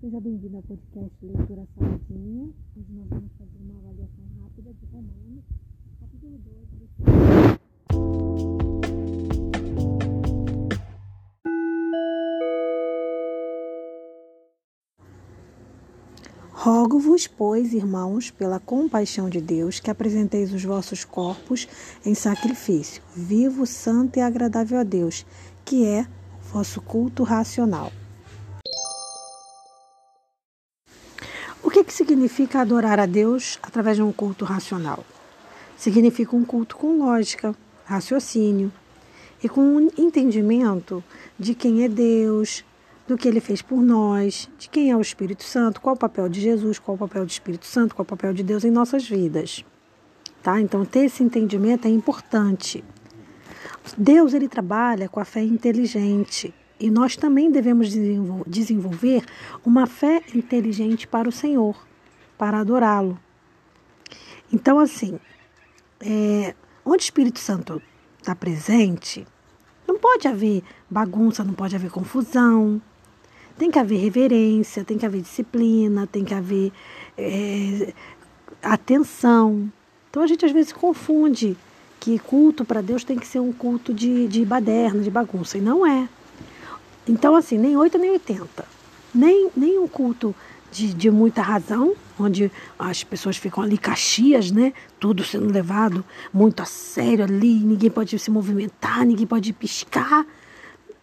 Seja bem-vindo ao podcast Leitura Saladinha. Hoje nós vamos fazer uma avaliação rápida de Romanos, capítulo 12. Rogo-vos, pois, irmãos, pela compaixão de Deus, que apresenteis os vossos corpos em sacrifício, vivo, santo e agradável a Deus, que é o vosso culto racional. Que, significa adorar a Deus através de um culto racional? Significa um culto com lógica, raciocínio e com um entendimento de quem é Deus, do que ele fez por nós, de quem é o Espírito Santo, qual o papel de Jesus, qual o papel do Espírito Santo, qual o papel de Deus em nossas vidas. Tá? Então, ter esse entendimento é importante. Deus ele trabalha com a fé inteligente e nós também devemos desenvolver uma fé inteligente para o Senhor, para adorá-lo. Então, assim, é, onde o Espírito Santo está presente, não pode haver bagunça, não pode haver confusão, tem que haver reverência, tem que haver disciplina, tem que haver é, atenção. Então a gente às vezes confunde que culto para Deus tem que ser um culto de, de baderna, de bagunça, e não é. Então, assim, nem 8 nem 80. Nem, nem um culto de, de muita razão, onde as pessoas ficam ali caxias, né? Tudo sendo levado muito a sério ali, ninguém pode se movimentar, ninguém pode piscar.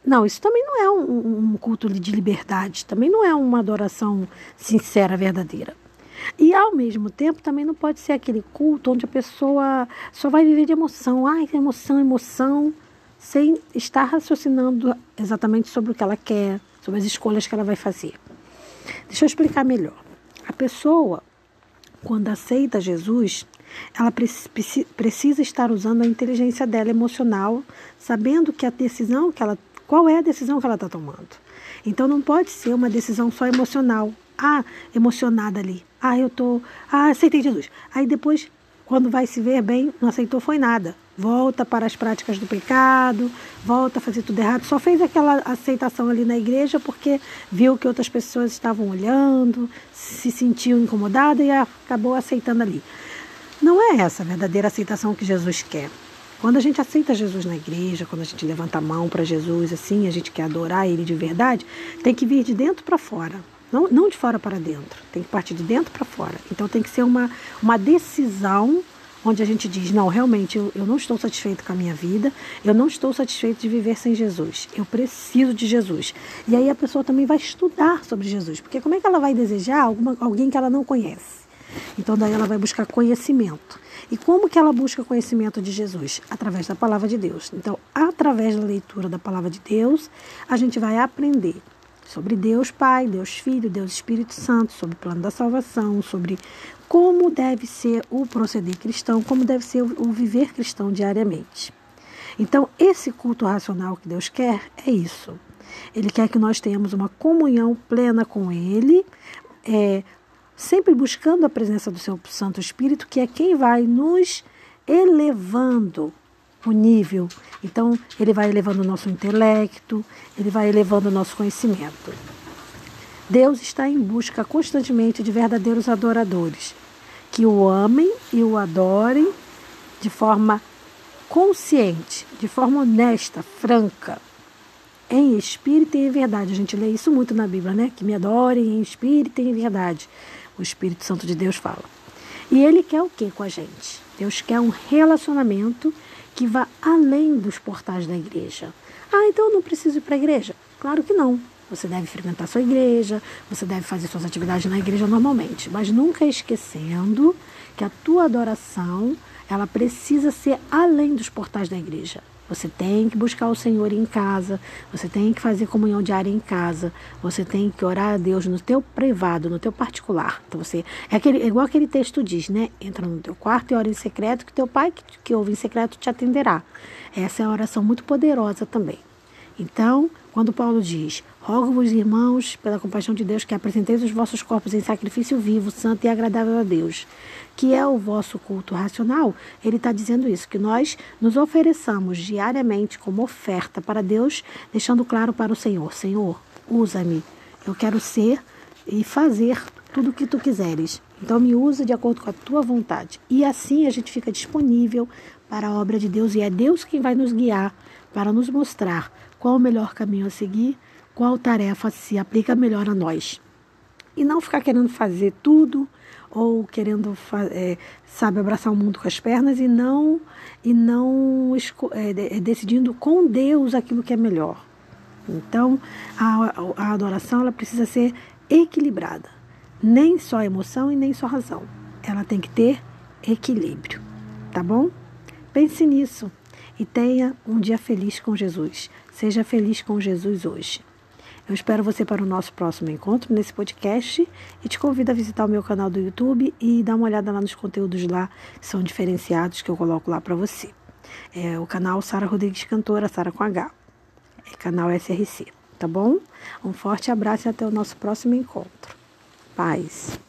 Não, isso também não é um, um culto de liberdade, também não é uma adoração sincera, verdadeira. E ao mesmo tempo também não pode ser aquele culto onde a pessoa só vai viver de emoção. Ai, emoção, emoção, sem estar raciocinando exatamente sobre o que ela quer, sobre as escolhas que ela vai fazer. Deixa eu explicar melhor. A pessoa, quando aceita Jesus, ela precisa estar usando a inteligência dela emocional, sabendo que a decisão que ela qual é a decisão que ela está tomando? Então não pode ser uma decisão só emocional. Ah, emocionada ali. Ah, eu tô. Ah, aceitei Jesus. Aí depois, quando vai se ver bem, não aceitou foi nada. Volta para as práticas do pecado, volta a fazer tudo errado. Só fez aquela aceitação ali na igreja porque viu que outras pessoas estavam olhando, se sentiu incomodada e acabou aceitando ali. Não é essa a verdadeira aceitação que Jesus quer. Quando a gente aceita Jesus na igreja, quando a gente levanta a mão para Jesus, assim, a gente quer adorar Ele de verdade, tem que vir de dentro para fora. Não, não de fora para dentro, tem que partir de dentro para fora. Então tem que ser uma, uma decisão onde a gente diz: não, realmente eu, eu não estou satisfeito com a minha vida, eu não estou satisfeito de viver sem Jesus, eu preciso de Jesus. E aí a pessoa também vai estudar sobre Jesus, porque como é que ela vai desejar alguma, alguém que ela não conhece? Então daí ela vai buscar conhecimento. E como que ela busca conhecimento de Jesus? Através da palavra de Deus. Então, através da leitura da palavra de Deus, a gente vai aprender sobre Deus Pai, Deus Filho, Deus Espírito Santo, sobre o plano da salvação, sobre como deve ser o proceder cristão, como deve ser o viver cristão diariamente. Então, esse culto racional que Deus quer é isso. Ele quer que nós tenhamos uma comunhão plena com Ele, é, sempre buscando a presença do seu Santo Espírito, que é quem vai nos elevando o nível. Então, ele vai elevando o nosso intelecto, ele vai elevando o nosso conhecimento. Deus está em busca constantemente de verdadeiros adoradores, que o amem e o adorem de forma consciente, de forma honesta, franca, em espírito e em verdade. A gente lê isso muito na Bíblia, né? Que me adorem em espírito e em verdade o Espírito Santo de Deus fala. E ele quer o que com a gente? Deus quer um relacionamento que vá além dos portais da igreja. Ah, então eu não preciso ir para a igreja? Claro que não. Você deve frequentar sua igreja, você deve fazer suas atividades na igreja normalmente, mas nunca esquecendo que a tua adoração, ela precisa ser além dos portais da igreja. Você tem que buscar o Senhor em casa, você tem que fazer comunhão diária em casa, você tem que orar a Deus no teu privado, no teu particular. Então você é, aquele, é igual aquele texto diz, né? Entra no teu quarto e ora em secreto, que teu pai que, que ouve em secreto te atenderá. Essa é uma oração muito poderosa também. Então, quando Paulo diz: Rogo-vos, irmãos, pela compaixão de Deus, que apresenteis os vossos corpos em sacrifício vivo, santo e agradável a Deus, que é o vosso culto racional, ele está dizendo isso, que nós nos ofereçamos diariamente como oferta para Deus, deixando claro para o Senhor: Senhor, usa-me. Eu quero ser e fazer tudo o que tu quiseres. Então me usa de acordo com a tua vontade. E assim a gente fica disponível para a obra de Deus e é Deus quem vai nos guiar para nos mostrar qual o melhor caminho a seguir, qual tarefa se aplica melhor a nós. E não ficar querendo fazer tudo ou querendo, é, sabe, abraçar o mundo com as pernas e não e não é, decidindo com Deus aquilo que é melhor. Então, a, a adoração ela precisa ser equilibrada. Nem só emoção e nem só razão. Ela tem que ter equilíbrio, tá bom? Pense nisso e tenha um dia feliz com Jesus. Seja feliz com Jesus hoje. Eu espero você para o nosso próximo encontro nesse podcast e te convido a visitar o meu canal do YouTube e dar uma olhada lá nos conteúdos lá que são diferenciados que eu coloco lá para você. É o canal Sara Rodrigues Cantora, Sara com H. É canal SRC, tá bom? Um forte abraço e até o nosso próximo encontro. Paz.